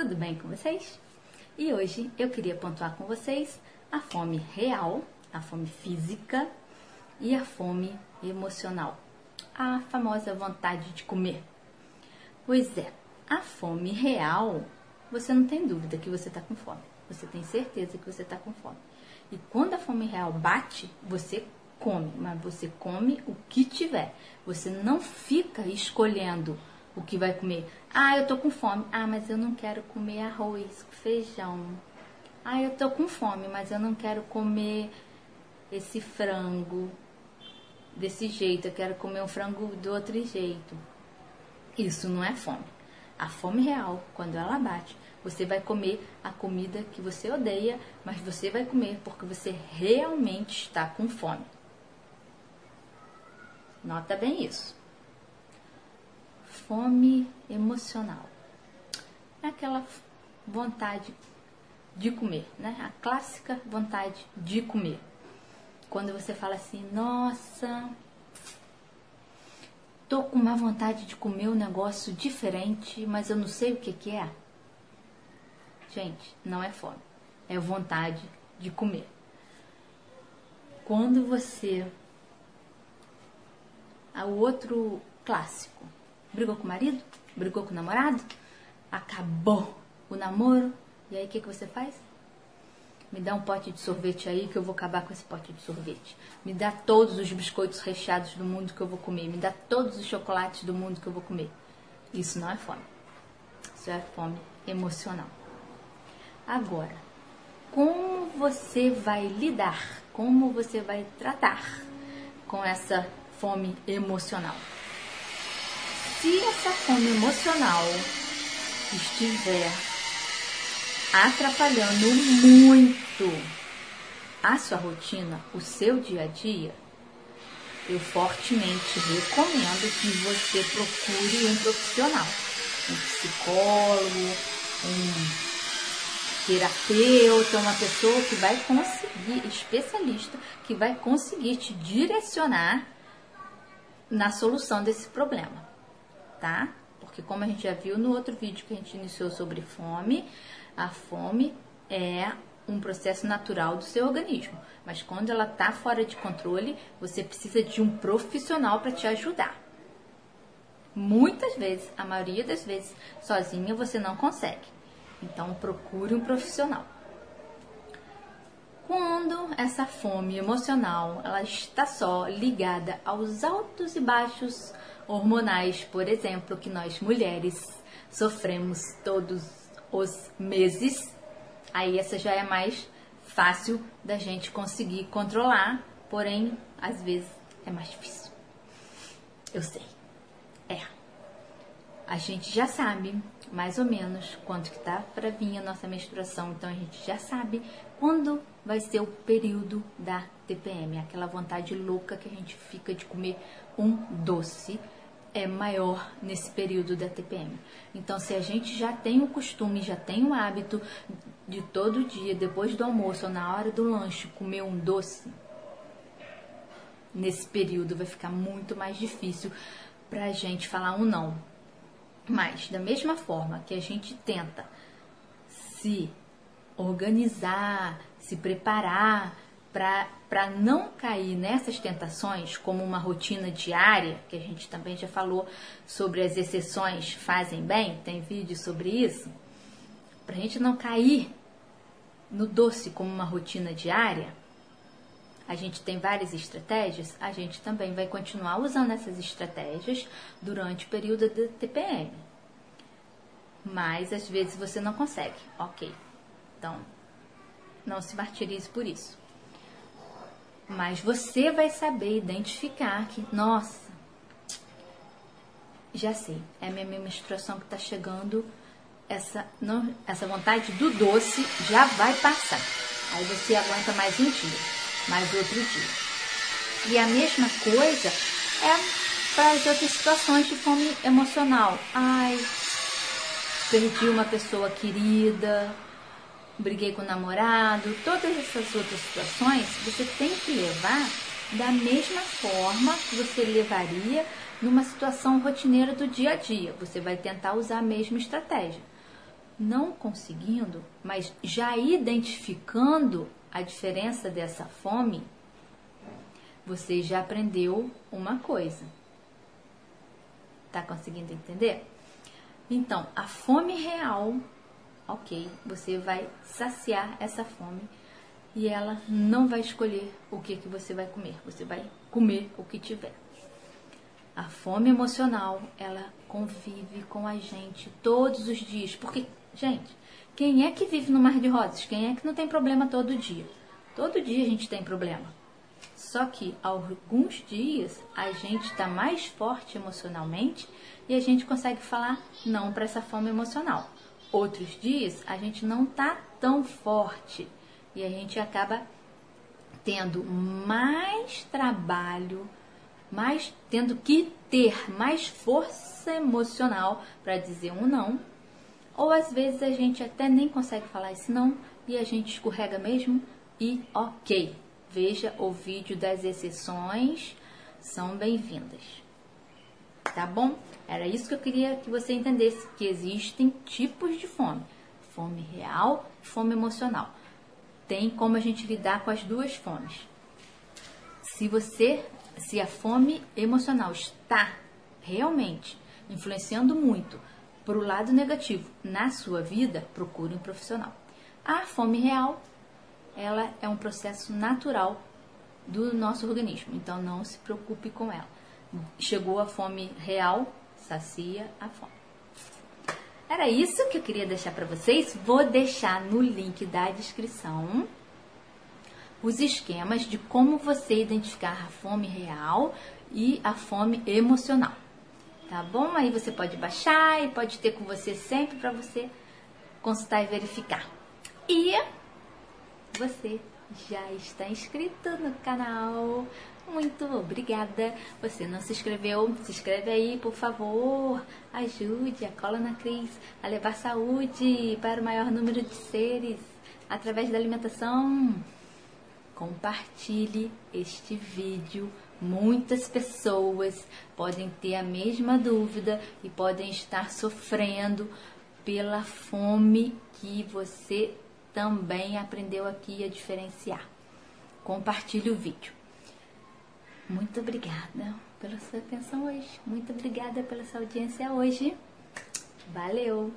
tudo bem com vocês? E hoje eu queria pontuar com vocês a fome real, a fome física e a fome emocional, a famosa vontade de comer. Pois é, a fome real, você não tem dúvida que você está com fome, você tem certeza que você está com fome. E quando a fome real bate, você come, mas você come o que tiver. Você não fica escolhendo o que vai comer. Ah, eu tô com fome. Ah, mas eu não quero comer arroz, feijão. Ah, eu tô com fome, mas eu não quero comer esse frango desse jeito. Eu quero comer um frango do outro jeito. Isso não é fome. A fome real, quando ela bate, você vai comer a comida que você odeia, mas você vai comer porque você realmente está com fome. Nota bem isso. Fome emocional. É aquela vontade de comer, né? A clássica vontade de comer. Quando você fala assim, nossa, tô com uma vontade de comer um negócio diferente, mas eu não sei o que, que é. Gente, não é fome, é vontade de comer. Quando você o outro clássico. Brigou com o marido? Brigou com o namorado? Acabou o namoro? E aí o que, que você faz? Me dá um pote de sorvete aí que eu vou acabar com esse pote de sorvete. Me dá todos os biscoitos recheados do mundo que eu vou comer. Me dá todos os chocolates do mundo que eu vou comer. Isso não é fome. Isso é fome emocional. Agora, como você vai lidar? Como você vai tratar com essa fome emocional. Se essa fome emocional estiver atrapalhando muito a sua rotina, o seu dia a dia, eu fortemente recomendo que você procure um profissional, um psicólogo, um terapeuta, uma pessoa que vai conseguir, especialista, que vai conseguir te direcionar na solução desse problema, tá? Porque como a gente já viu no outro vídeo que a gente iniciou sobre fome, a fome é um processo natural do seu organismo, mas quando ela tá fora de controle, você precisa de um profissional para te ajudar. Muitas vezes, a maioria das vezes, sozinha você não consegue. Então procure um profissional. Quando essa fome emocional ela está só ligada aos altos e baixos hormonais, por exemplo, que nós mulheres sofremos todos os meses, aí essa já é mais fácil da gente conseguir controlar, porém às vezes é mais difícil. Eu sei. É. A gente já sabe mais ou menos quanto que tá para vir a nossa menstruação, então a gente já sabe quando vai ser o período da TPM, aquela vontade louca que a gente fica de comer um doce é maior nesse período da TPM. Então, se a gente já tem o costume, já tem o hábito de todo dia, depois do almoço ou na hora do lanche, comer um doce, nesse período vai ficar muito mais difícil para a gente falar um não. Mas, da mesma forma que a gente tenta se organizar, se preparar para não cair nessas tentações, como uma rotina diária, que a gente também já falou sobre as exceções fazem bem, tem vídeo sobre isso, para a gente não cair no doce como uma rotina diária, a gente tem várias estratégias, a gente também vai continuar usando essas estratégias durante o período da TPM. Mas às vezes você não consegue, ok. Então, não se martirize por isso. Mas você vai saber identificar que, nossa, já sei, é a minha menstruação que está chegando, essa, não, essa vontade do doce já vai passar. Aí você aguenta mais um dia, mais outro dia. E a mesma coisa é para as outras situações de fome emocional. Ai, perdi uma pessoa querida, briguei com o namorado, todas essas outras situações, você tem que levar da mesma forma que você levaria numa situação rotineira do dia a dia. Você vai tentar usar a mesma estratégia. não conseguindo, mas já identificando a diferença dessa fome, você já aprendeu uma coisa. Tá conseguindo entender? Então, a fome real, ok, você vai saciar essa fome e ela não vai escolher o que, que você vai comer, você vai comer o que tiver. A fome emocional, ela convive com a gente todos os dias, porque Gente, quem é que vive no mar de rosas? Quem é que não tem problema todo dia? Todo dia a gente tem problema. Só que alguns dias a gente está mais forte emocionalmente e a gente consegue falar não para essa fome emocional. Outros dias a gente não está tão forte e a gente acaba tendo mais trabalho, mais tendo que ter mais força emocional para dizer um não ou às vezes a gente até nem consegue falar isso não e a gente escorrega mesmo e ok. Veja o vídeo das exceções, são bem-vindas. Tá bom? Era isso que eu queria que você entendesse, que existem tipos de fome. Fome real e fome emocional. Tem como a gente lidar com as duas fomes. Se você, se a fome emocional está realmente influenciando muito para o lado negativo na sua vida, procure um profissional. A fome real, ela é um processo natural do nosso organismo, então não se preocupe com ela. Chegou a fome real, sacia a fome. Era isso que eu queria deixar para vocês. Vou deixar no link da descrição os esquemas de como você identificar a fome real e a fome emocional tá bom? Aí você pode baixar e pode ter com você sempre para você consultar e verificar. E você já está inscrito no canal. Muito obrigada. Você não se inscreveu? Se inscreve aí, por favor. Ajude a Coluna Cris a levar saúde para o maior número de seres através da alimentação. Compartilhe este vídeo Muitas pessoas podem ter a mesma dúvida e podem estar sofrendo pela fome que você também aprendeu aqui a diferenciar. Compartilhe o vídeo. Muito obrigada pela sua atenção hoje. Muito obrigada pela sua audiência hoje. Valeu!